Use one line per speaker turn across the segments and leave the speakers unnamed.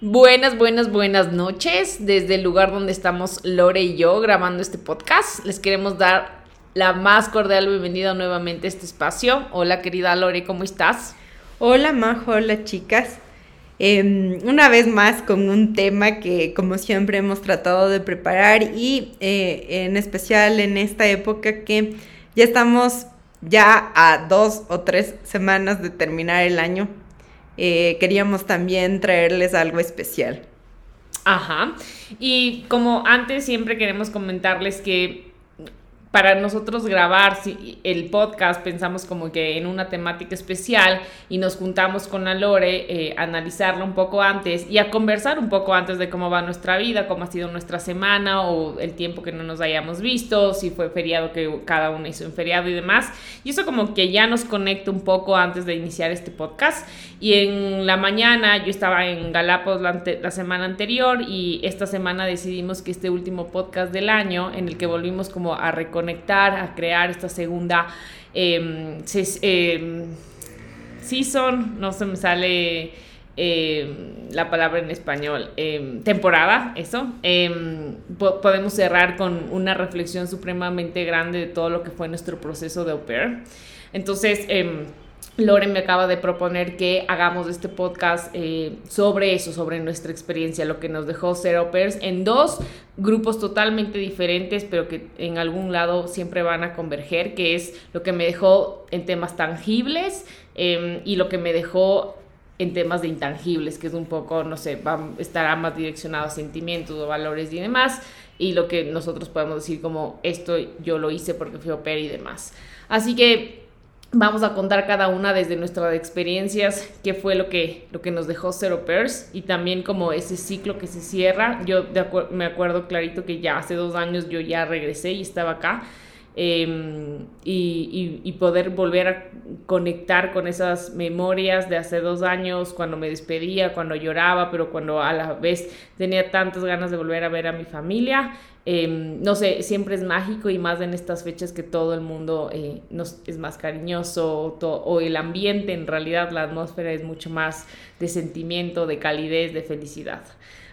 Buenas, buenas, buenas noches. Desde el lugar donde estamos Lore y yo grabando este podcast, les queremos dar la más cordial bienvenida nuevamente a este espacio. Hola querida Lore, ¿cómo estás?
Hola Majo, hola chicas. Em, una vez más con un tema que como siempre hemos tratado de preparar y eh, en especial en esta época que ya estamos ya a dos o tres semanas de terminar el año, eh, queríamos también traerles algo especial.
Ajá. Y como antes siempre queremos comentarles que para nosotros grabar el podcast pensamos como que en una temática especial y nos juntamos con Alore eh, a analizarlo un poco antes y a conversar un poco antes de cómo va nuestra vida, cómo ha sido nuestra semana o el tiempo que no nos hayamos visto, si fue feriado que cada uno hizo un feriado y demás. Y eso como que ya nos conecta un poco antes de iniciar este podcast. Y en la mañana yo estaba en Galápagos la, la semana anterior y esta semana decidimos que este último podcast del año en el que volvimos como a recordar conectar, a crear esta segunda eh, season, no se me sale em, la palabra en español, temporada, eso. podemos cerrar con una reflexión supremamente grande de todo lo que fue nuestro proceso de au pair. Entonces, Loren me acaba de proponer que hagamos este podcast eh, sobre eso, sobre nuestra experiencia, lo que nos dejó ser au en dos grupos totalmente diferentes, pero que en algún lado siempre van a converger, que es lo que me dejó en temas tangibles em, y lo que me dejó en temas de intangibles, que es un poco, no sé, va, estará más direccionado a sentimientos o valores y demás, y lo que nosotros podemos decir como esto yo lo hice porque fui au pair y demás. Así que Vamos a contar cada una desde nuestras experiencias, qué fue lo que, lo que nos dejó Zero Pairs y también como ese ciclo que se cierra. Yo me acuerdo clarito que ya hace dos años yo ya regresé y estaba acá. Em, y, y, poder volver a conectar con esas memorias de hace dos años, cuando me despedía, cuando lloraba, pero cuando a la vez tenía tantas ganas de volver a ver a mi familia. Em, no sé, siempre es mágico y más en estas fechas que todo el mundo eh, nos, es más cariñoso o el ambiente, en realidad la atmósfera es mucho más de sentimiento, de calidez, de felicidad.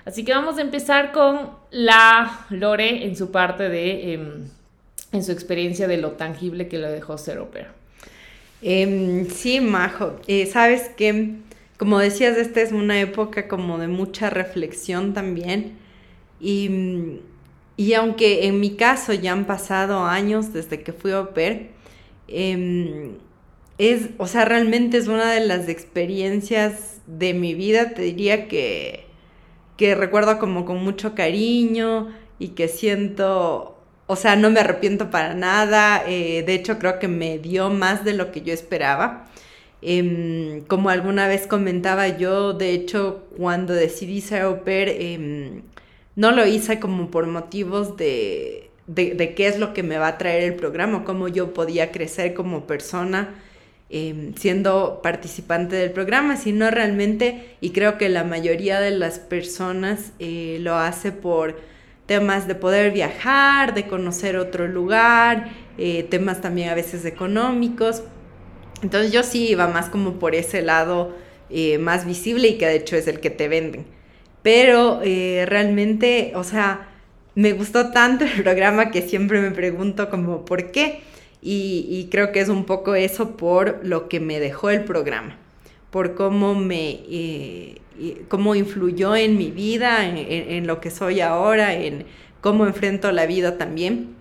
Así que vamos a empezar con la Lore en su parte de, em, en su experiencia de lo tangible que le dejó ser ópera.
Em, sí, Majo, eh, sabes que, como decías, esta es una época como de mucha reflexión también y y aunque en mi caso ya han pasado años desde que fui a pair, em, es, o sea, realmente es una de las experiencias de mi vida, te diría que, que recuerdo como con mucho cariño y que siento, o sea, no me arrepiento para nada, eh, de hecho creo que me dio más de lo que yo esperaba. Em, como alguna vez comentaba yo, de hecho, cuando decidí ser au pair, em, no lo hice como por motivos de, de, qué es lo que me va a traer el programa, cómo yo podía crecer como persona em, siendo participante del programa, sino realmente, y creo que la mayoría de las personas eh, lo hace por temas de poder viajar, de conocer otro lugar, eh, temas también a veces económicos. Entonces yo sí iba más como por ese lado eh, más visible y que de hecho es el que te venden pero eh, realmente, o sea, me gustó tanto el programa que siempre me pregunto como por qué. Y, creo que es un poco eso por lo que me dejó el programa, por cómo me cómo influyó en mi vida, en, lo que soy ahora, en cómo enfrento la vida también.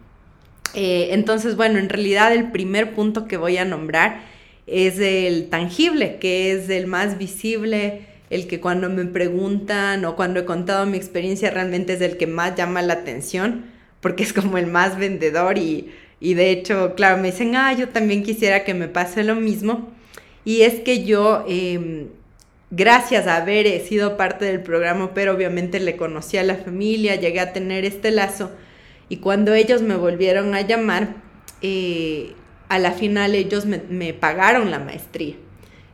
Eh, entonces, bueno, en realidad el primer punto que voy a nombrar es el tangible, que es el más visible, el que cuando me preguntan o cuando he contado mi experiencia realmente es el que más llama la atención, porque es como el más vendedor y, de hecho, claro, me dicen, ah, yo también quisiera que me pase lo mismo. Y es que yo, em, gracias a haber sido parte del programa, pero obviamente le conocí a la familia, llegué a tener este lazo, y cuando ellos me volvieron a llamar, eh, a la final ellos me pagaron la maestría.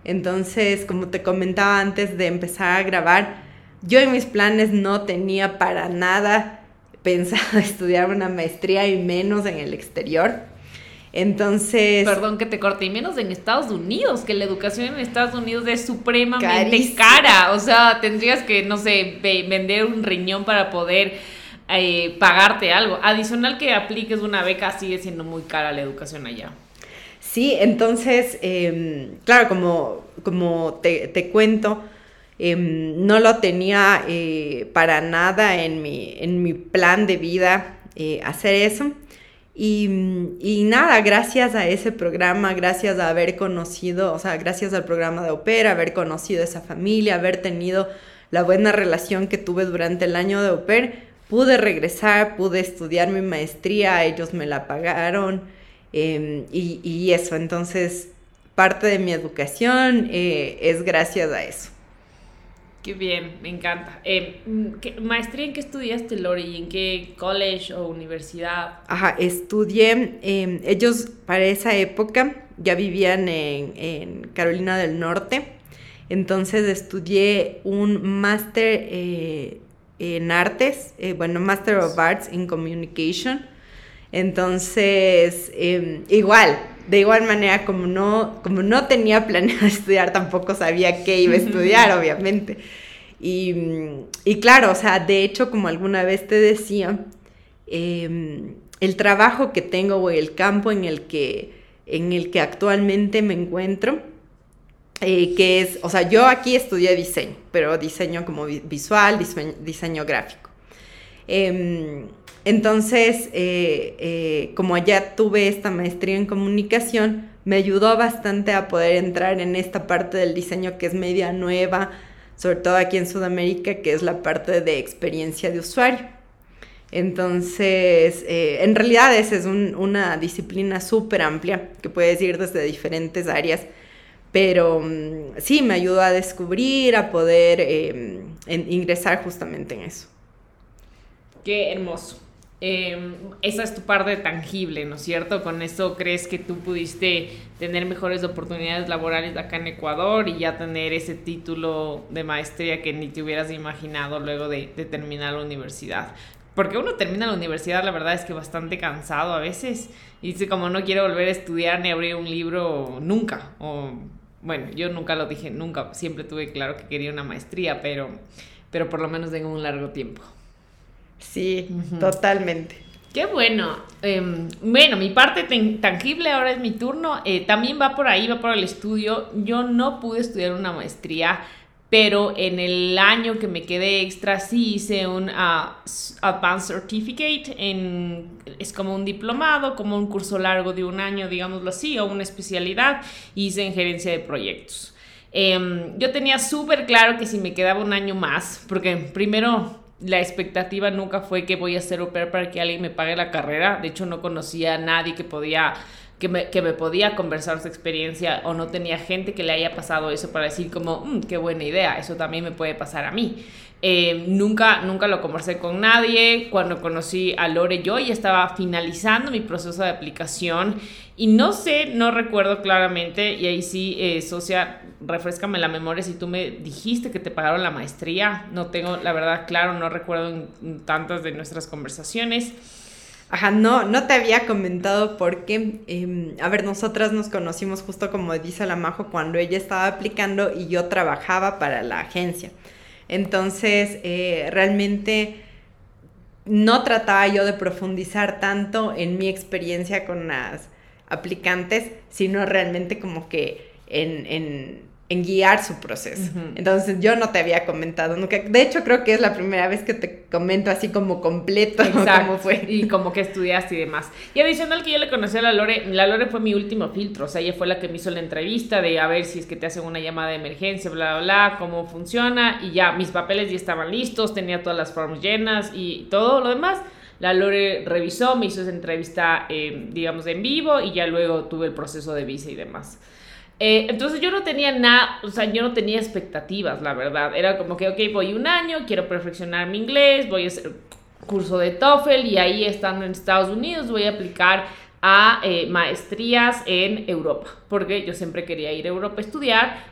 Entonces, como te comentaba antes de empezar a grabar, yo en mis planes no tenía para nada pensado estudiar una maestría y menos en el exterior. Entonces...
Perdón que te corte, y menos en Estados Unidos, que la educación en Estados Unidos es supremamente cara. O sea, tendrías que, no sé, vender un riñón para poder eh, pagarte algo. Adicional que apliques una beca, sigue siendo muy cara la educación allá.
Sí, entonces, em, claro, como, como te, cuento, em, no lo tenía eh, para nada en mi, en mi plan de vida eh, hacer eso. Y, nada, gracias a ese programa, gracias a haber conocido, o sea, gracias al programa de Opera, haber conocido esa familia, haber tenido la buena relación que tuve durante el año de Opera, pude regresar, pude estudiar mi maestría, ellos me la pagaron em, y, eso, entonces parte de mi educación eh, es gracias a eso.
Qué bien, me encanta. Eh, ¿Maestría en qué estudiaste, Lori? ¿En qué college o universidad?
Ajá, estudié, em, ellos para esa época ya vivían en, Carolina del Norte, entonces estudié un máster eh, en artes, eh, bueno, Master of Arts in Communication. Entonces, em, igual, de igual manera, como no, como no tenía planeado estudiar, tampoco sabía qué iba a estudiar, obviamente. Y, claro, o sea, de hecho, como alguna vez te decía, em, el trabajo que tengo o el campo en el que, en el que actualmente me encuentro, eh, que es, o sea, yo aquí estudié diseño, pero diseño como visual, diseño, gráfico. Em, entonces, eh, eh, como ya tuve esta maestría en comunicación, me ayudó bastante a poder entrar en esta parte del diseño que es media nueva, sobre todo aquí en Sudamérica, que es la parte de experiencia de usuario. Entonces, eh, en realidad esa es una disciplina súper amplia que puedes ir desde diferentes áreas, pero mm, sí, me ayudó a descubrir, a poder ingresar justamente en eso.
Qué hermoso. Em, esa es tu parte tangible, ¿no es cierto? Con eso crees que tú pudiste tener mejores oportunidades laborales acá en Ecuador y ya tener ese título de maestría que ni te hubieras imaginado luego de, terminar la universidad. Porque uno termina la universidad, la verdad es que bastante cansado a veces y dice como no quiero volver a estudiar ni abrir un libro nunca. Bueno, yo nunca lo dije, nunca, siempre tuve claro que quería una maestría, pero, pero por lo menos tengo un largo tiempo.
Sí, totalmente.
Qué bueno. Em, bueno, mi parte tangible ahora es mi turno. Eh, también va por ahí, va por el estudio. Yo no pude estudiar una maestría, pero en el año que me quedé extra sí hice un uh, Advanced Certificate. En, es como un diplomado, como un curso largo de un año, digámoslo así, o una especialidad. Hice en gerencia de proyectos. Em, yo tenía súper claro que si me quedaba un año más, porque primero la expectativa nunca fue que voy a ser au para que alguien me pague la carrera. De hecho, no conocía a nadie que podía que me, que me podía conversar su experiencia o no tenía gente que le haya pasado eso para decir como, mm, qué buena idea, eso también me puede pasar a mí. Eh, nunca, nunca lo conversé con nadie. Cuando conocí a Lore, yo ya estaba finalizando mi proceso de aplicación y no sé, no recuerdo claramente, y ahí sí, eh, socia, refrescame la memoria si tú me dijiste que te pagaron la maestría. No tengo, la verdad, claro, no recuerdo tantas de nuestras conversaciones.
Ajá, no, no te había comentado porque, em, a ver, nosotras nos conocimos justo como dice la Majo cuando ella estaba aplicando y yo trabajaba para la agencia. Entonces, eh, realmente no trataba yo de profundizar tanto en mi experiencia con las aplicantes, sino realmente como que en en guiar su proceso. Entonces yo no te había comentado nunca. De hecho creo que es la primera vez que te comento así como completo cómo fue.
Y como que estudiaste y demás. Y adicional que yo le conocí a la Lore, la Lore fue mi último filtro, o sea, ella fue la que me hizo la entrevista de a ver si es que te hacen una llamada de emergencia, bla, bla, bla, cómo funciona. Y ya mis papeles ya estaban listos, tenía todas las formas llenas y todo lo demás. La Lore revisó, me hizo esa entrevista, eh, digamos, en vivo y ya luego tuve el proceso de visa y demás. Eh, entonces yo no tenía nada, o sea, yo no tenía expectativas, la verdad. Era como que, ok, voy un año, quiero perfeccionar mi inglés, voy a hacer curso de TOEFL y ahí estando en Estados Unidos voy a aplicar a eh, maestrías en Europa, porque yo siempre quería ir a Europa a estudiar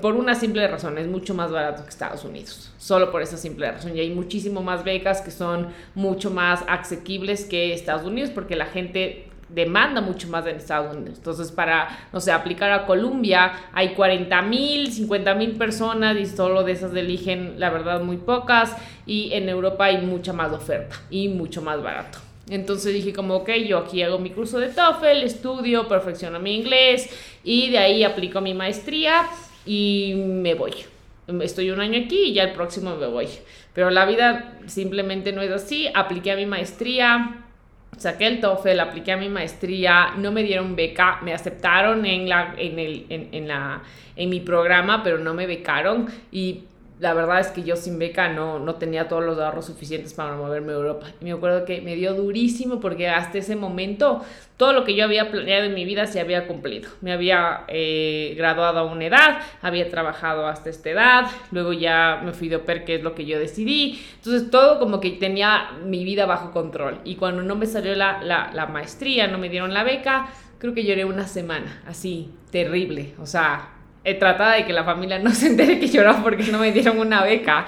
por una simple razón, es mucho más barato que Estados Unidos, solo por esa simple razón. Y hay muchísimo más becas que son mucho más asequibles que Estados Unidos porque la gente demanda mucho más en Estados Unidos. Entonces, para, no sé, aplicar a Colombia, hay 40 mil, 50 mil personas y solo de esas eligen, la verdad, muy pocas. Y en Europa hay mucha más oferta y mucho más barato. Entonces dije como, ok, yo aquí hago mi curso de TOEFL, estudio, perfecciono mi inglés y de ahí aplico mi maestría y me voy. Estoy un año aquí y ya el próximo me voy. Pero la vida simplemente no es así. Apliqué a mi maestría, saqué el TOEFL, apliqué a mi maestría, no me dieron beca, me aceptaron en, la, en, el, en, en, la, en mi programa, pero no me becaron y la verdad es que yo sin beca no, no tenía todos los ahorros suficientes para moverme a Europa. Y me acuerdo que me dio durísimo porque hasta ese momento todo lo que yo había planeado en mi vida se había cumplido. Me había eh, graduado a una edad, había trabajado hasta esta edad, luego ya me fui de OPER, que es lo que yo decidí. Entonces todo como que tenía mi vida bajo control. Y cuando no me salió la, la, la maestría, no me dieron la beca, creo que lloré una semana, así, terrible. O sea, he tratado de que la familia no se entere que lloraba porque no me dieron una beca,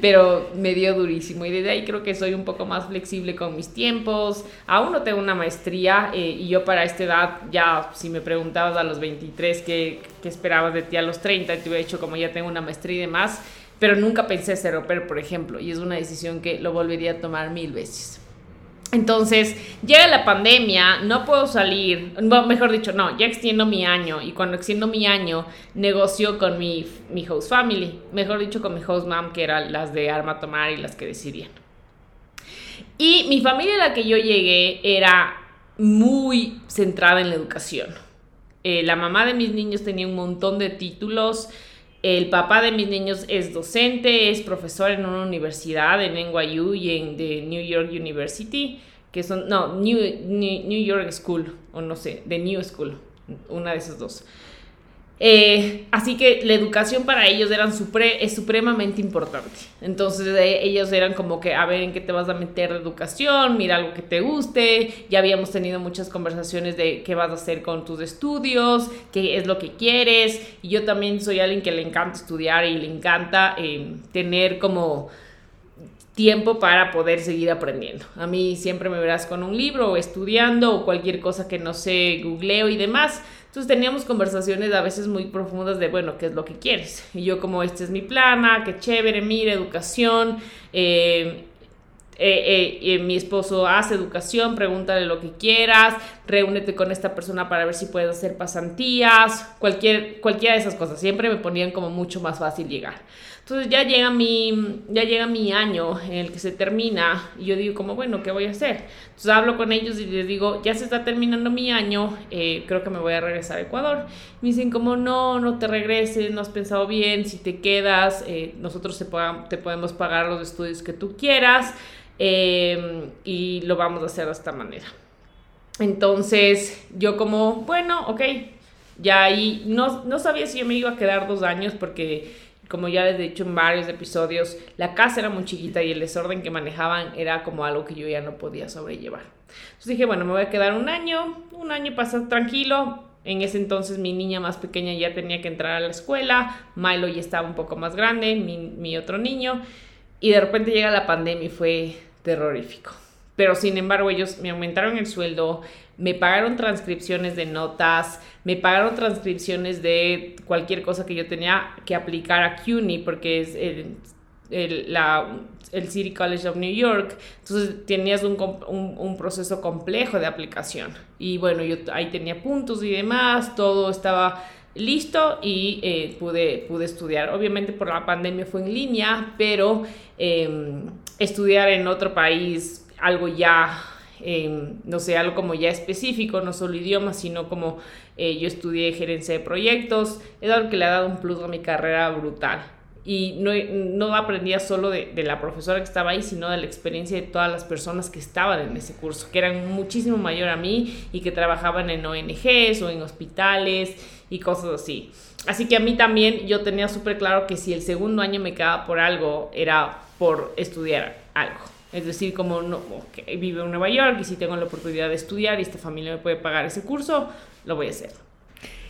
pero me dio durísimo y desde ahí creo que soy un poco más flexible con mis tiempos. Aún no tengo una maestría eh, y yo para esta edad ya, si me preguntabas a los 23 qué, qué esperabas de ti a los 30, te hubiera dicho como ya tengo una maestría y demás, pero nunca pensé ser oper, por ejemplo, y es una decisión que lo volvería a tomar mil veces. Entonces, llega la pandemia, no puedo salir, mejor dicho, no, ya extiendo mi año y cuando extiendo mi año negocio con mi, mi host family, mejor dicho con mi host mom, que eran las de Arma Tomar y las que decidían. Y mi familia a la que yo llegué era muy centrada en la educación. Eh, la mamá de mis niños tenía un montón de títulos, el papá de mis niños es docente, es profesor en una universidad en NYU y en the New York University, que son, no, New, New, York School, o no sé, The New School, una de esas dos. Eh, así que la educación para ellos eran es supremamente importante. Entonces eh, ellos eran como que, a ver, ¿en qué te vas a meter de educación? Mira algo que te guste. Ya habíamos tenido muchas conversaciones de qué vas a hacer con tus estudios, qué es lo que quieres. Y yo también soy alguien que le encanta estudiar y le encanta eh, tener como tiempo para poder seguir aprendiendo. A mí siempre me verás con un libro o estudiando o cualquier cosa que no sé, googleo y demás. Entonces teníamos conversaciones a veces muy profundas de, bueno, ¿qué es lo que quieres? Y yo como, este es mi plana, qué chévere, mira, educación. Eh, eh, eh, mi esposo hace educación, pregúntale lo que quieras, reúnete con esta persona para ver si puedes hacer pasantías, cualquier, cualquiera de esas cosas. Siempre me ponían como mucho más fácil llegar. Entonces ya llega mi, ya llega mi año en el que se termina y yo digo como, bueno, ¿qué voy a hacer? Entonces hablo con ellos y les digo, ya se está terminando mi año, eh, creo que me voy a regresar a Ecuador. Me dicen como, no, no te regreses, no has pensado bien, si te quedas, eh, nosotros te, te podemos pagar los estudios que tú quieras eh, y lo vamos a hacer de esta manera. Entonces yo como, bueno, ok, ya ahí no, no sabía si yo me iba a quedar dos años porque como ya les he dicho en varios episodios, la casa era muy chiquita y el desorden que manejaban era como algo que yo ya no podía sobrellevar. Entonces dije, bueno, me voy a quedar un año, un año pasar tranquilo. En ese entonces mi niña más pequeña ya tenía que entrar a la escuela, Milo ya estaba un poco más grande, mi, mi otro niño, y de repente llega la pandemia y fue terrorífico. Pero sin embargo ellos me aumentaron el sueldo, me pagaron transcripciones de notas, me pagaron transcripciones de cualquier cosa que yo tenía que aplicar a CUNY porque es el, el, la, el City College of New York. Entonces tenías un, un, un, proceso complejo de aplicación. Y bueno, yo ahí tenía puntos y demás, todo estaba listo y eh, pude, pude estudiar. Obviamente por la pandemia fue en línea, pero eh, estudiar en otro país, algo ya no sé, algo como ya específico, no solo idiomas, sino como eh, yo estudié gerencia de proyectos, es algo que le ha dado un plus a mi carrera brutal. Y no, no aprendía solo de, de, la profesora que estaba ahí, sino de la experiencia de todas las personas que estaban en ese curso, que eran muchísimo mayor a mí y que trabajaban en ONGs o en hospitales y cosas así. Así que a mí también yo tenía súper claro que si el segundo año me quedaba por algo, era por estudiar algo. Es decir, como no, vivo en Nueva York y si tengo la oportunidad de estudiar y esta familia me puede pagar ese curso, lo voy a hacer.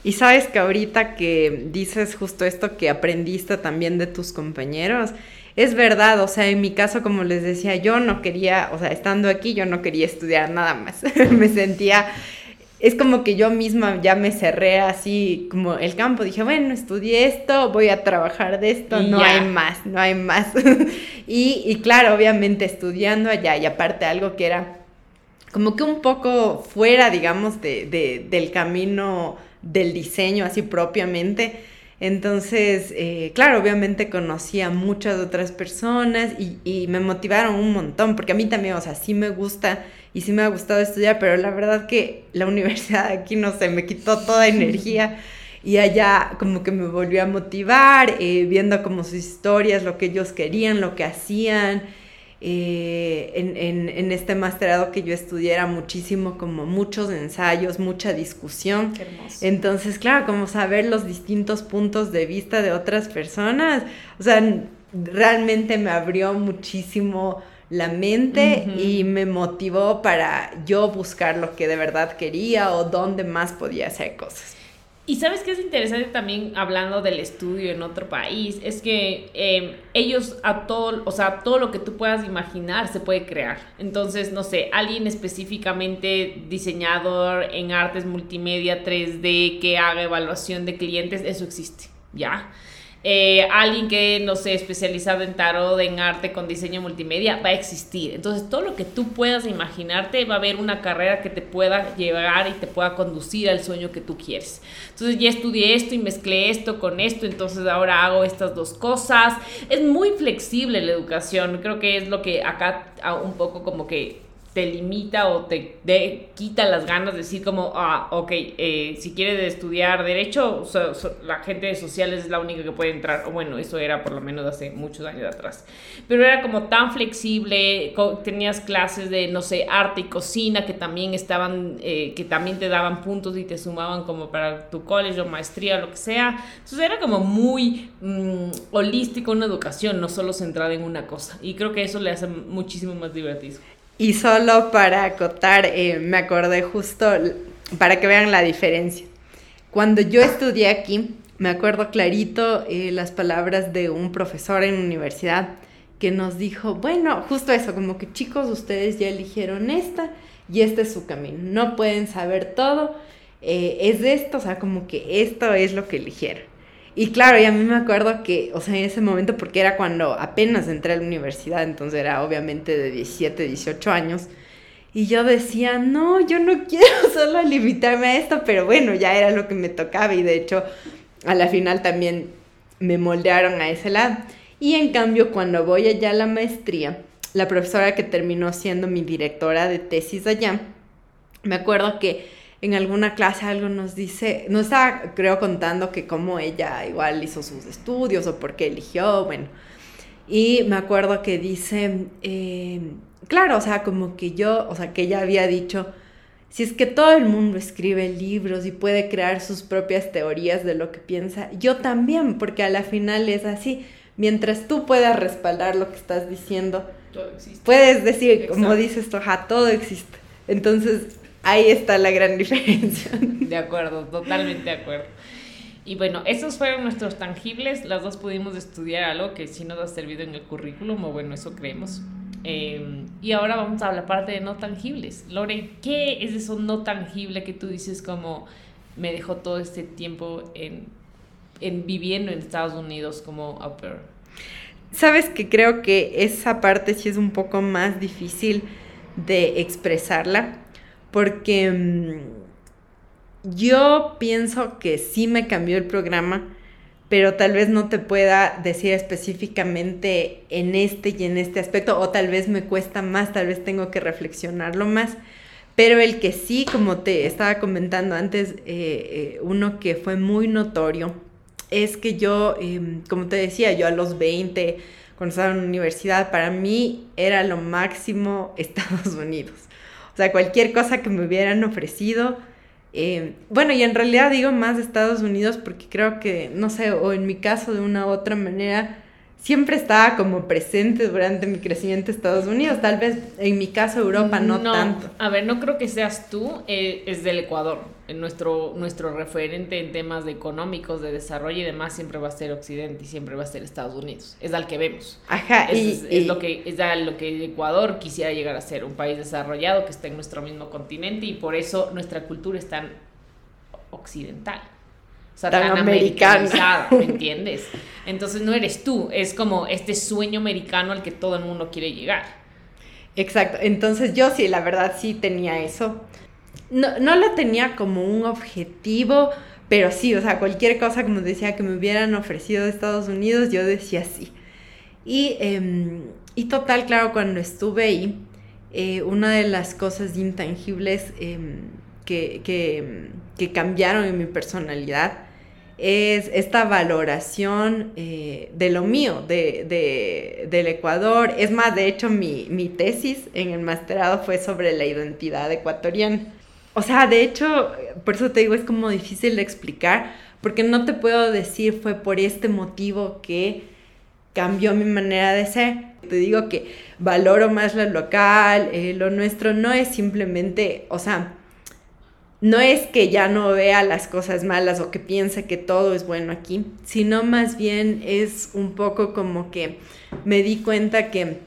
Y sabes que ahorita que dices justo esto que aprendiste también de tus compañeros, es verdad, o sea, en mi caso, como les decía, yo no quería, o sea, estando aquí, yo no quería estudiar nada más. me sentía, es como que yo misma ya me cerré así como el campo. Dije, bueno, estudié esto, voy a trabajar de esto, no hay más, no hay más. y, y claro, obviamente estudiando allá y aparte algo que era como que un poco fuera, digamos, de, de, del camino del diseño así propiamente entonces, eh, claro, obviamente conocí a muchas otras personas y, me motivaron un montón, porque a mí también, o sea, sí me gusta y sí me ha gustado estudiar, pero la verdad que la universidad aquí, no sé, me quitó toda energía y allá como que me volvió a motivar, eh, viendo como sus historias, lo que ellos querían, lo que hacían. Eh, en, en, este masterado que yo estudié era muchísimo como muchos ensayos, mucha discusión. Entonces, claro, como saber los distintos puntos de vista de otras personas, o sea, realmente me abrió muchísimo la mente y me motivó para yo buscar lo que de verdad quería o dónde más podía hacer cosas.
Y sabes que es interesante también hablando del estudio en otro país, es que em, ellos a todo, o sea, todo lo que tú puedas imaginar se puede crear. Entonces, no sé, alguien específicamente diseñador en artes multimedia 3D que haga evaluación de clientes, eso existe, ¿ya? Eh, alguien que, no sé, especializado en tarot, en arte, con diseño multimedia, va a existir. Entonces, todo lo que tú puedas imaginarte, va a haber una carrera que te pueda llevar y te pueda conducir al sueño que tú quieres. Entonces, ya estudié esto y mezclé esto con esto, entonces ahora hago estas dos cosas. Es muy flexible la educación, creo que es lo que acá un poco como que te limita o te quita las ganas de decir como, ah, ok, eh, si quieres estudiar derecho, la gente de sociales es la única que puede entrar, o bueno, eso era por lo menos hace muchos años atrás, pero era como tan flexible, tenías clases de, no sé, arte y cocina que también estaban, eh, que también te daban puntos y te sumaban como para tu college o maestría o lo que sea, entonces era como muy mm, holístico una educación, no solo centrada en una cosa, y creo que eso le hace muchísimo más divertido.
Y solo para acotar, eh, me acordé justo para que vean la diferencia. Cuando yo estudié aquí, me acuerdo clarito eh, las palabras de un profesor en universidad que nos dijo, bueno, justo eso, como que chicos, ustedes ya eligieron esta y este es su camino. No pueden saber todo, eh, es esto, o sea, como que esto es lo que eligieron. Y claro, y a mí me acuerdo que, o sea, en ese momento, porque era cuando apenas entré a la universidad, entonces era obviamente de 17, 18 años, y yo decía, no, yo no quiero solo limitarme a esto, pero bueno, ya era lo que me tocaba y de hecho a la final también me moldearon a ese lado. Y en cambio, cuando voy allá a la maestría, la profesora que terminó siendo mi directora de tesis allá, me acuerdo que en alguna clase algo nos dice, no estaba creo contando que cómo ella igual hizo sus estudios o por qué eligió, bueno. Y me acuerdo que dice, eh, claro, o sea, como que yo, o sea, que ella había dicho, si es que todo el mundo escribe libros y puede crear sus propias teorías de lo que piensa, yo también, porque a la final es así, mientras tú puedas respaldar lo que estás diciendo, puedes decir, como dices tú, todo existe. Entonces, Ahí está la gran diferencia.
De acuerdo, totalmente de acuerdo. Y bueno, esos fueron nuestros tangibles. Las dos pudimos estudiar algo que sí nos ha servido en el currículum, o bueno, eso creemos. Em, y ahora vamos a la parte de no tangibles. Lore, ¿qué es eso no tangible que tú dices como me dejó todo este tiempo en, en viviendo en Estados Unidos como au pair?
Sabes que creo que esa parte sí es un poco más difícil de expresarla porque mm, yo pienso que sí me cambió el programa, pero tal vez no te pueda decir específicamente en este y en este aspecto, o tal vez me cuesta más, tal vez tengo que reflexionarlo más. Pero el que sí, como te estaba comentando antes, eh, eh, uno que fue muy notorio, es que yo, em, como te decía, yo a los 20, cuando estaba en la universidad, para mí era lo máximo Estados Unidos. O sea, cualquier cosa que me hubieran ofrecido. Eh, bueno, y en realidad digo más de Estados Unidos porque creo que, no sé, o en mi caso de una u otra manera, siempre estaba como presente durante mi crecimiento en Estados Unidos, tal vez en mi caso Europa no, tanto.
A ver, no creo que seas tú, eh, es del Ecuador. Nuestro, nuestro referente en temas de económicos, de desarrollo y demás siempre va a ser Occidente y siempre va a ser Estados Unidos. Es al que vemos.
Ajá,
es, y, es, lo que es a lo que Ecuador quisiera llegar a ser, un país desarrollado que está en nuestro mismo continente y por eso nuestra cultura es tan occidental o sea, tan, americanizada, ¿me entiendes? Entonces no eres tú, es como este sueño americano al que todo el mundo quiere llegar.
Exacto, entonces yo sí, la verdad sí tenía eso. No, no lo tenía como un objetivo, pero sí, o sea, cualquier cosa, como decía, que me hubieran ofrecido de Estados Unidos, yo decía sí. Y, em, y total, claro, cuando estuve ahí, eh, una de las cosas intangibles em, que, que, que cambiaron en mi personalidad es esta valoración eh, de lo mío, de, del Ecuador. Es más, de hecho, mi, mi, tesis en el masterado fue sobre la identidad ecuatoriana. O sea, de hecho, por eso te digo, es como difícil de explicar, porque no te puedo decir fue por este motivo que cambió mi manera de ser. Te digo que valoro más lo local, eh, lo nuestro no es simplemente, o sea, no es que ya no vea las cosas malas o que piense que todo es bueno aquí, sino más bien es un poco como que me di cuenta que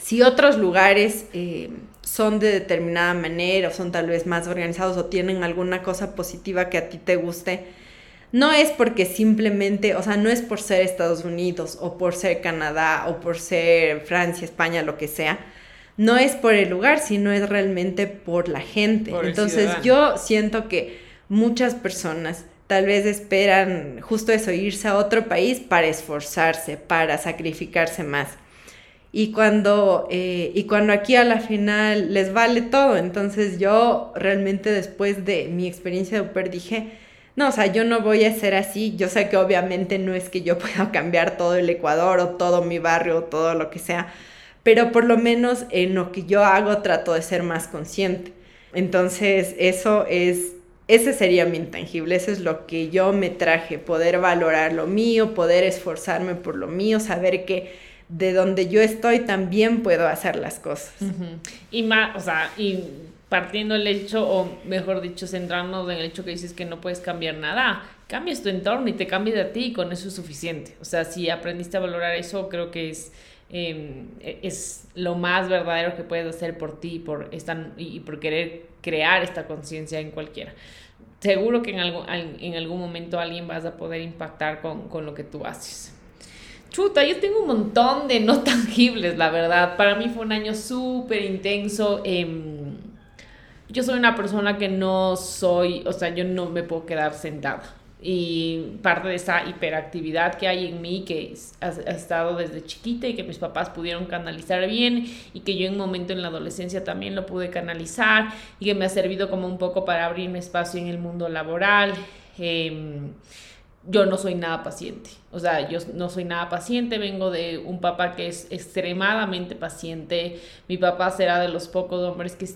si otros lugares eh, son de determinada manera o son tal vez más organizados o tienen alguna cosa positiva que a ti te guste, no es porque simplemente, o sea, no es por ser Estados Unidos o por ser Canadá o por ser Francia, España, lo que sea, no es por el lugar, sino es realmente por la gente. Entonces yo siento que muchas personas tal vez esperan justo eso, irse a otro país para esforzarse, para sacrificarse más. Y cuando, eh, y cuando aquí a la final les vale todo, entonces yo realmente después de mi experiencia de UPER dije, no, o sea, yo no voy a ser así, yo sé que obviamente no es que yo pueda cambiar todo el Ecuador o todo mi barrio o todo lo que sea, pero por lo menos en lo que yo hago trato de ser más consciente. Entonces, eso es, ese sería mi intangible, eso es lo que yo me traje, poder valorar lo mío, poder esforzarme por lo mío, saber que de donde yo estoy también puedo hacer las cosas.
Y más, o sea, y partiendo el hecho, o mejor dicho, centrarnos en el hecho que dices que no puedes cambiar nada, cambias tu entorno y te cambias de ti y con eso es suficiente. O sea, si aprendiste a valorar eso, creo que es Em, e, es lo más verdadero que puedes hacer por ti por esta, y por querer crear esta conciencia en cualquiera. Seguro que en, algo, en algún momento alguien vas a poder impactar con, con lo que tú haces. Chuta, yo tengo un montón de no tangibles, la verdad. Para mí fue un año súper intenso. Em, yo soy una persona que no soy, o sea, yo no me puedo quedar sentada y parte de esa hiperactividad que hay en mí que ha, estado desde chiquita y que mis papás pudieron canalizar bien y que yo en un momento en la adolescencia también lo pude canalizar y que me ha servido como un poco para abrirme espacio en el mundo laboral. Em, yo no soy nada paciente, o sea, yo no soy nada paciente, vengo de un papá que es extremadamente paciente, mi papá será de los pocos hombres que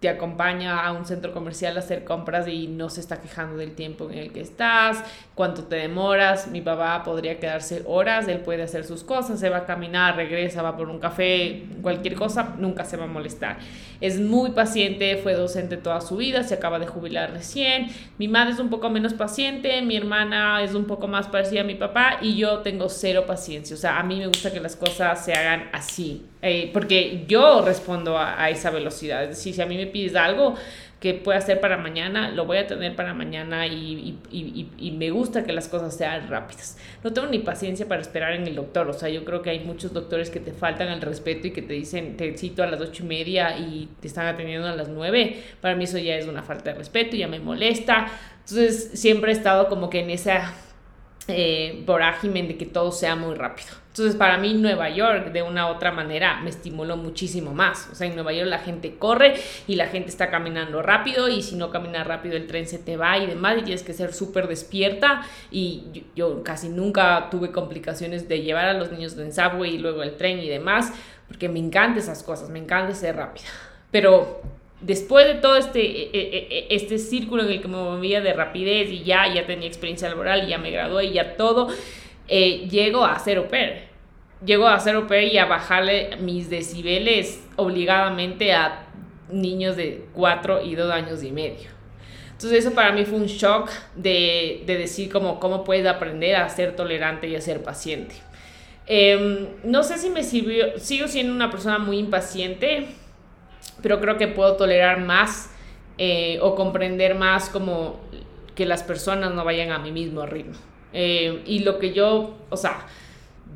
te acompaña a un centro comercial a hacer compras y no se está quejando del tiempo en el que estás, cuánto te demoras. Mi papá podría quedarse horas, él puede hacer sus cosas, se va a caminar, regresa, va por un café, cualquier cosa, nunca se va a molestar. Es muy paciente, fue docente toda su vida, se acaba de jubilar recién. Mi madre es un poco menos paciente, mi hermana es un poco más parecida a mi papá y yo tengo cero paciencia. O sea, a mí me gusta que las cosas se hagan así, eh, porque yo respondo a, a, esa velocidad. Es decir, si a mí me pides algo que pueda hacer para mañana, lo voy a tener para mañana y, y, y, y, me gusta que las cosas sean rápidas. No tengo ni paciencia para esperar en el doctor. O sea, yo creo que hay muchos doctores que te faltan el respeto y que te dicen, te cito a las ocho y media y te están atendiendo a las nueve. Para mí eso ya es una falta de respeto, ya me molesta. Entonces, siempre he estado como que en esa eh, vorágine de que todo sea muy rápido. Entonces, para mí Nueva York, de una u otra manera, me estimuló muchísimo más. O sea, en Nueva York la gente corre y la gente está caminando rápido y si no caminas rápido el tren se te va y demás y tienes que ser súper despierta. Y yo, casi nunca tuve complicaciones de llevar a los niños en subway y luego el tren y demás, porque me encantan esas cosas, me encanta ser rápida. Pero después de todo este, e, e, e, este círculo en el que me movía de rapidez y ya, ya tenía experiencia laboral y ya me gradué y ya todo, eh, llego a ser au pair llego a hacer au y a bajarle mis decibeles obligadamente a niños de 4 y 2 años y medio. Entonces eso para mí fue un shock de, de decir como, cómo puedes aprender a ser tolerante y a ser paciente. Em, no sé si me sirvió, sigo siendo una persona muy impaciente, pero creo que puedo tolerar más eh, o comprender más como que las personas no vayan a mi mismo ritmo. Eh, y lo que yo, o sea,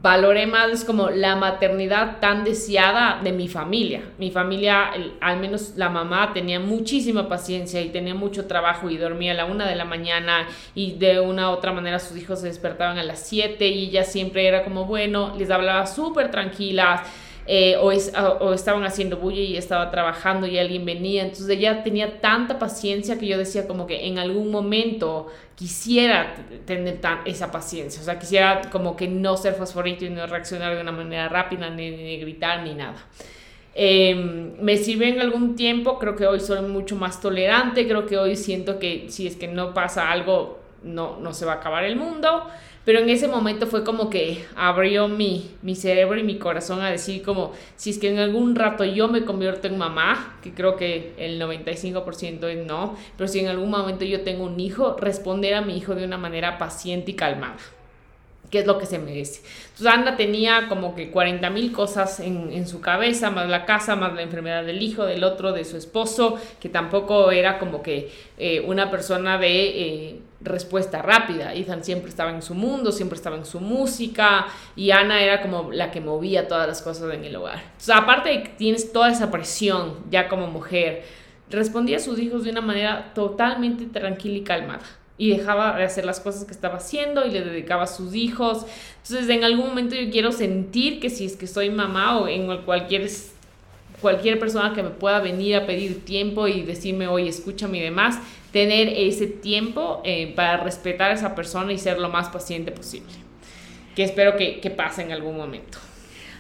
valoré más es como la maternidad tan deseada de mi familia. Mi familia, al menos la mamá, tenía muchísima paciencia y tenía mucho trabajo y dormía a la una de la mañana y de una u otra manera sus hijos se despertaban a las siete y ella siempre era como, bueno, les hablaba súper tranquilas eh, o, o, estaban haciendo bulla y estaba trabajando y alguien venía. Entonces ella tenía tanta paciencia que yo decía como que en algún momento quisiera tener tan, esa paciencia. O sea, quisiera como que no ser fosforito y no reaccionar de una manera rápida, ni, gritar, ni nada. Em, me sirve en algún tiempo, creo que hoy soy mucho más tolerante, creo que hoy siento que si es que no pasa algo, no, no se va a acabar el mundo. Pero en ese momento fue como que abrió mi, mi cerebro y mi corazón a decir como, si es que en algún rato yo me convierto en mamá, que creo que el 95% es no, pero si en algún momento yo tengo un hijo, responder a mi hijo de una manera paciente y calmada qué es lo que se merece. Entonces Ana tenía como que 40 mil cosas en, en, su cabeza, más la casa, más la enfermedad del hijo, del otro, de su esposo, que tampoco era como que eh, una persona de eh, respuesta rápida. Ethan siempre estaba en su mundo, siempre estaba en su música y Ana era como la que movía todas las cosas en el hogar. Entonces aparte de que tienes toda esa presión ya como mujer, respondía a sus hijos de una manera totalmente tranquila y calmada y dejaba de hacer las cosas que estaba haciendo y le dedicaba a sus hijos. Entonces, en algún momento yo quiero sentir que si es que soy mamá o en cualquier cualquier persona que me pueda venir a pedir tiempo y decirme, oye, escúchame y demás, tener ese tiempo eh, para respetar a esa persona y ser lo más paciente posible. Que espero que, que pase en algún momento.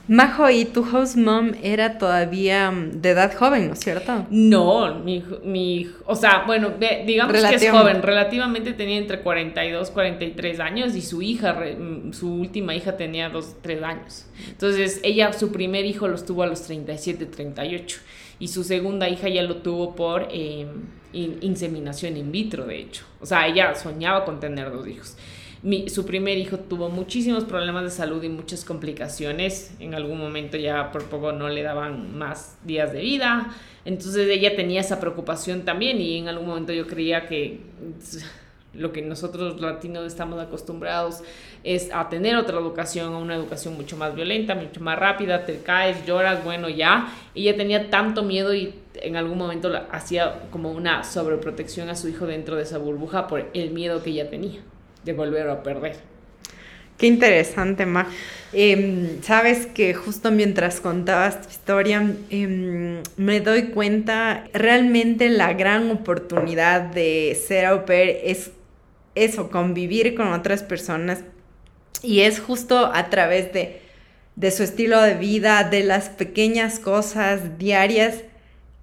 Majo, ¿y tu host mom era todavía mm, de edad joven, ¿no es cierto?
No, mi, mi o sea, bueno, digamos que es joven, relativamente tenía entre 42, 43 años y su hija, mm, su última hija tenía 2, 3 años. Entonces, ella, su primer hijo los tuvo a los 37, 38 y su segunda hija ya lo tuvo por eh, inseminación in vitro, de hecho. O sea, ella soñaba con tener dos hijos su primer hijo tuvo muchísimos problemas de salud y muchas complicaciones. En algún momento ya por poco no le daban más días de vida. Entonces ella tenía esa preocupación también y en algún momento yo creía que lo que nosotros latinos estamos acostumbrados es a tener otra educación, a una educación mucho más violenta, mucho más rápida, te caes, lloras, bueno, ya. Ella tenía tanto miedo y en algún momento hacía como una sobreprotección a su hijo dentro de esa burbuja por el miedo que ella tenía de volver a perder.
Qué interesante, Ma. Em, sabes que justo mientras contabas tu historia, em, me doy cuenta realmente la gran oportunidad de ser au pair es eso, convivir con otras personas. Y es justo a través de, de su estilo de vida, de las pequeñas cosas diarias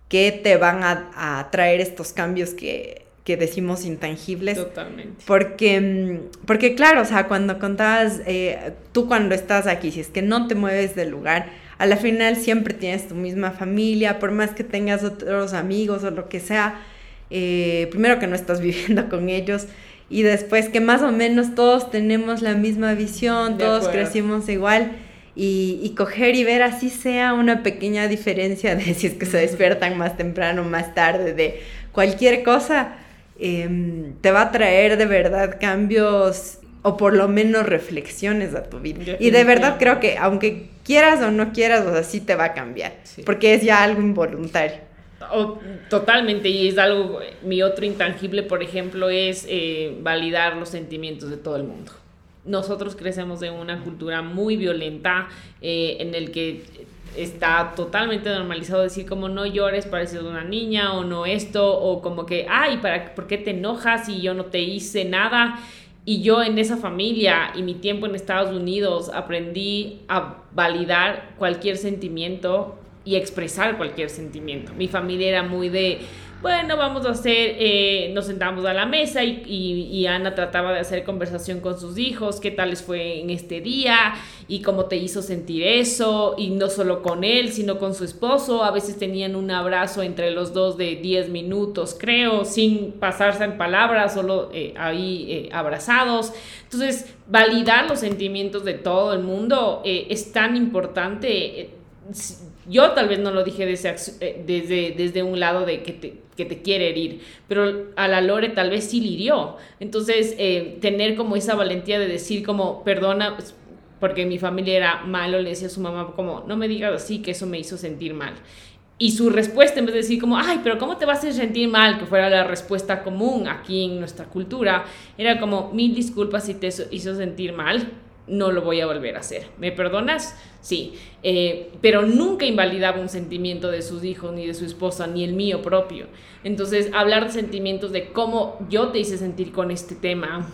que te van a, a traer estos cambios que que decimos intangibles.
Totalmente.
Porque, mm, porque claro, o sea, cuando contabas, eh, tú cuando estás aquí, si es que no te mueves del lugar, a la final siempre tienes tu misma familia, por más que tengas otros amigos o lo que sea, eh, primero que no estás viviendo con ellos y después que más o menos todos tenemos la misma visión, todos crecimos igual. Y, y, coger y ver así sea una pequeña diferencia de si es que se despiertan más temprano, más tarde, de cualquier cosa, Em, te va a traer de verdad cambios o por lo menos reflexiones a tu vida. Y de verdad creo que aunque quieras o no quieras, o sea, sí te va a cambiar, porque es ya algo involuntario.
totalmente, y es algo, mi otro intangible, por ejemplo, es eh, validar los sentimientos de todo el mundo. Nosotros crecemos en una cultura muy violenta eh, en el que está totalmente normalizado decir como no llores, pareces una niña o no esto o como que, ay, ¿para, ¿por qué te enojas y yo no te hice nada? Y yo en esa familia y mi tiempo en Estados Unidos aprendí a validar cualquier sentimiento y expresar cualquier sentimiento. Mi familia era muy de bueno, vamos a hacer, eh, nos sentamos a la mesa y, y, Ana trataba de hacer conversación con sus hijos, qué tal les fue en este día y cómo te hizo sentir eso, y no solo con él, sino con su esposo. A veces tenían un abrazo entre los dos de 10 minutos, creo, sin pasarse en palabras, solo eh, ahí eh, abrazados. Entonces, validar los sentimientos de todo el mundo es tan importante yo tal vez no lo dije desde, eh, desde, desde un lado de que te, que te, quiere herir, pero a la Lore tal vez sí le hirió. Entonces, eh, tener como esa valentía de decir como, perdona, pues, porque mi familia era malo, le decía a su mamá como, no me digas así, que eso me hizo sentir mal. Y su respuesta, en vez de decir como, ay, pero ¿cómo te vas a sentir mal? Que fuera la respuesta común aquí en nuestra cultura, era como, mil disculpas si te hizo sentir mal, no lo voy a volver a hacer. ¿Me perdonas? Sí. Eh, pero nunca invalidaba un sentimiento de sus hijos, ni de su esposa, ni el mío propio. Entonces, hablar de sentimientos, de cómo yo te hice sentir con este tema,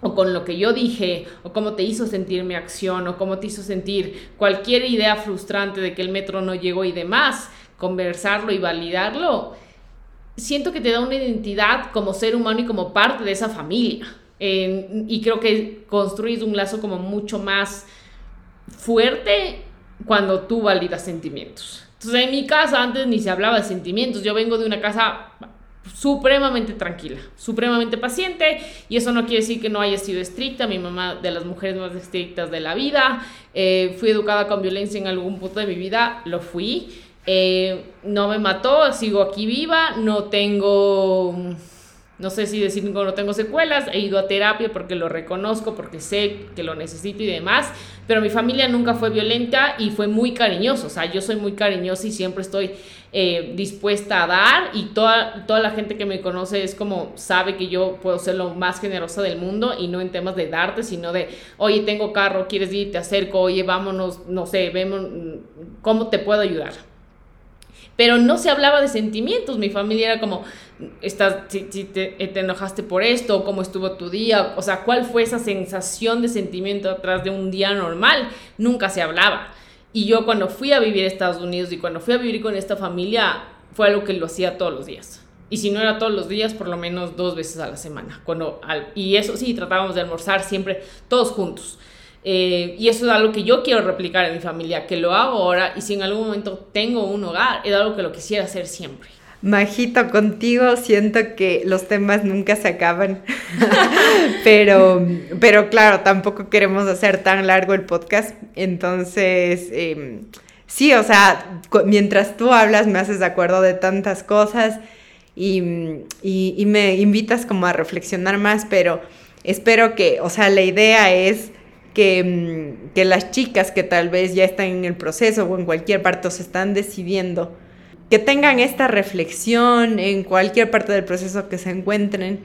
o con lo que yo dije, o cómo te hizo sentir mi acción, o cómo te hizo sentir cualquier idea frustrante de que el metro no llegó y demás, conversarlo y validarlo, siento que te da una identidad como ser humano y como parte de esa familia y creo que construís un lazo como mucho más fuerte cuando tú validas sentimientos. Entonces, en mi casa antes ni se hablaba de sentimientos. Yo vengo de una casa supremamente tranquila, supremamente paciente y eso no quiere decir que no haya sido estricta, mi mamá de las mujeres más estrictas de la vida, eh, fui educada con violencia en algún punto de mi vida, lo fui, eh, no me mató, sigo aquí viva, no tengo no sé si decir no tengo secuelas, he ido a terapia porque lo reconozco, porque sé que lo necesito y demás, pero mi familia nunca fue violenta y fue muy cariñoso, o sea, yo soy muy cariñosa y siempre estoy eh, dispuesta a dar y toda, toda la gente que me conoce es como sabe que yo puedo ser lo más generosa del mundo y no en temas de darte, sino de, oye, tengo carro, quieres ir, te acerco, oye, vámonos, no sé, vemos cómo te puedo ayudar. Pero no se hablaba de sentimientos, mi familia era como, estás, si, te, te, enojaste por esto, cómo estuvo tu día, o sea, cuál fue esa sensación de sentimiento atrás de un día normal, nunca se hablaba. Y yo cuando fui a vivir a Estados Unidos y cuando fui a vivir con esta familia, fue algo que lo hacía todos los días. Y si no era todos los días, por lo menos dos veces a la semana. Cuando, y eso sí, tratábamos de almorzar siempre todos juntos. Eh, y eso es algo que yo quiero replicar en mi familia, que lo hago ahora y si en algún momento tengo un hogar, es algo que lo quisiera hacer siempre.
Majito, contigo siento que los temas nunca se acaban, pero, pero claro, tampoco queremos hacer tan largo el podcast, entonces, em, sí, o sea, mientras tú hablas me haces de acuerdo de tantas cosas y, y, y me invitas como a reflexionar más, pero espero que, o sea, la idea es que, em, que las chicas que tal vez ya están en el proceso o en cualquier parte se están decidiendo, que tengan esta reflexión en cualquier parte del proceso que se encuentren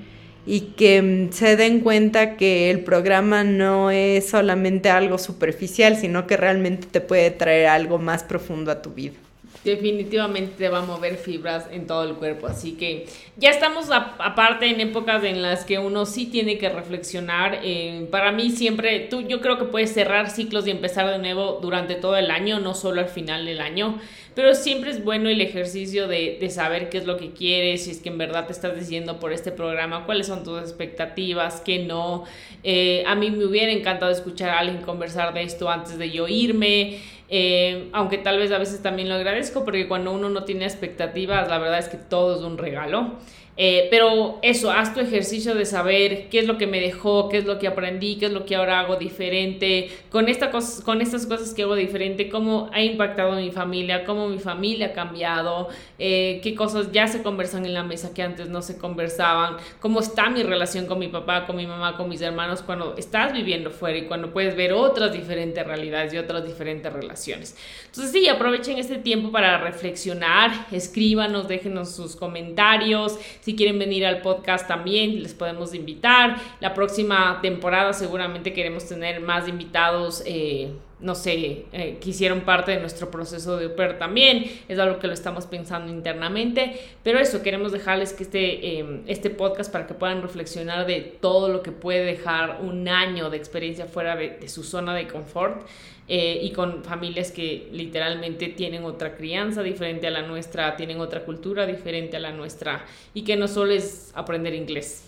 y que mm, se den cuenta que el programa no es solamente algo superficial, sino que realmente te puede traer algo más profundo a tu vida
definitivamente te va a mover fibras en todo el cuerpo. Así que ya estamos aparte en épocas en las que uno sí tiene que reflexionar. Eh, para mí siempre, tú, yo creo que puedes cerrar ciclos y empezar de nuevo durante todo el año, no solo al final del año. Pero siempre es bueno el ejercicio de, de saber qué es lo que quieres, si es que en verdad te estás decidiendo por este programa, cuáles son tus expectativas, qué no. Eh, a mí me hubiera encantado escuchar a alguien conversar de esto antes de yo irme. Eh, aunque tal vez a veces también lo agradezco porque cuando uno no tiene expectativas, la verdad es que todo es un regalo. Eh, pero eso, haz tu ejercicio de saber qué es lo que me dejó, qué es lo que aprendí, qué es lo que ahora hago diferente, con, esta con estas cosas que hago diferente, cómo ha impactado mi familia, cómo mi familia ha cambiado, eh, qué cosas ya se conversan en la mesa que antes no se conversaban, cómo está mi relación con mi papá, con mi mamá, con mis hermanos cuando estás viviendo fuera y cuando puedes ver otras diferentes realidades y otras diferentes relaciones. Entonces sí, aprovechen este tiempo para reflexionar, escríbanos, déjenos sus comentarios si quieren venir al podcast también, les podemos invitar. La próxima temporada seguramente queremos tener más invitados. Eh, no sé, eh, que hicieron parte de nuestro proceso de oper también, es algo que lo estamos pensando internamente, pero eso, queremos dejarles que este, em, este podcast para que puedan reflexionar de todo lo que puede dejar un año de experiencia fuera de, su zona de confort eh, y con familias que literalmente tienen otra crianza diferente a la nuestra, tienen otra cultura diferente a la nuestra y que no solo es aprender inglés.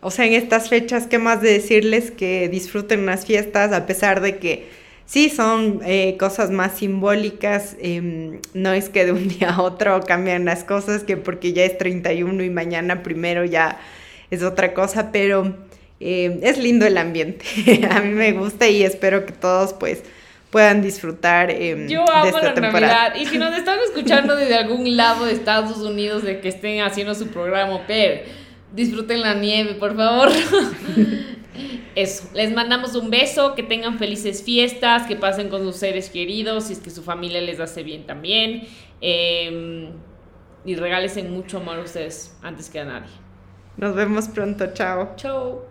O sea, en estas fechas, ¿qué más de decirles que disfruten las fiestas a pesar de que sí son eh, cosas más simbólicas, em, no es que de un día a otro cambian las cosas, que porque ya es 31 y mañana primero ya es otra cosa, pero em, es lindo el ambiente, a mí me gusta y espero que todos pues puedan disfrutar em,
Yo amo de esta la temporada. Navidad. Y si nos están escuchando desde algún lado de Estados Unidos de que estén haciendo su programa, pero disfruten la nieve, por favor. Eso, les mandamos un beso, que tengan felices fiestas, que pasen con sus seres queridos, si es que su familia les hace bien también. Em, y regálesen mucho amor a ustedes antes que a nadie.
Nos vemos pronto, chao.
Chao.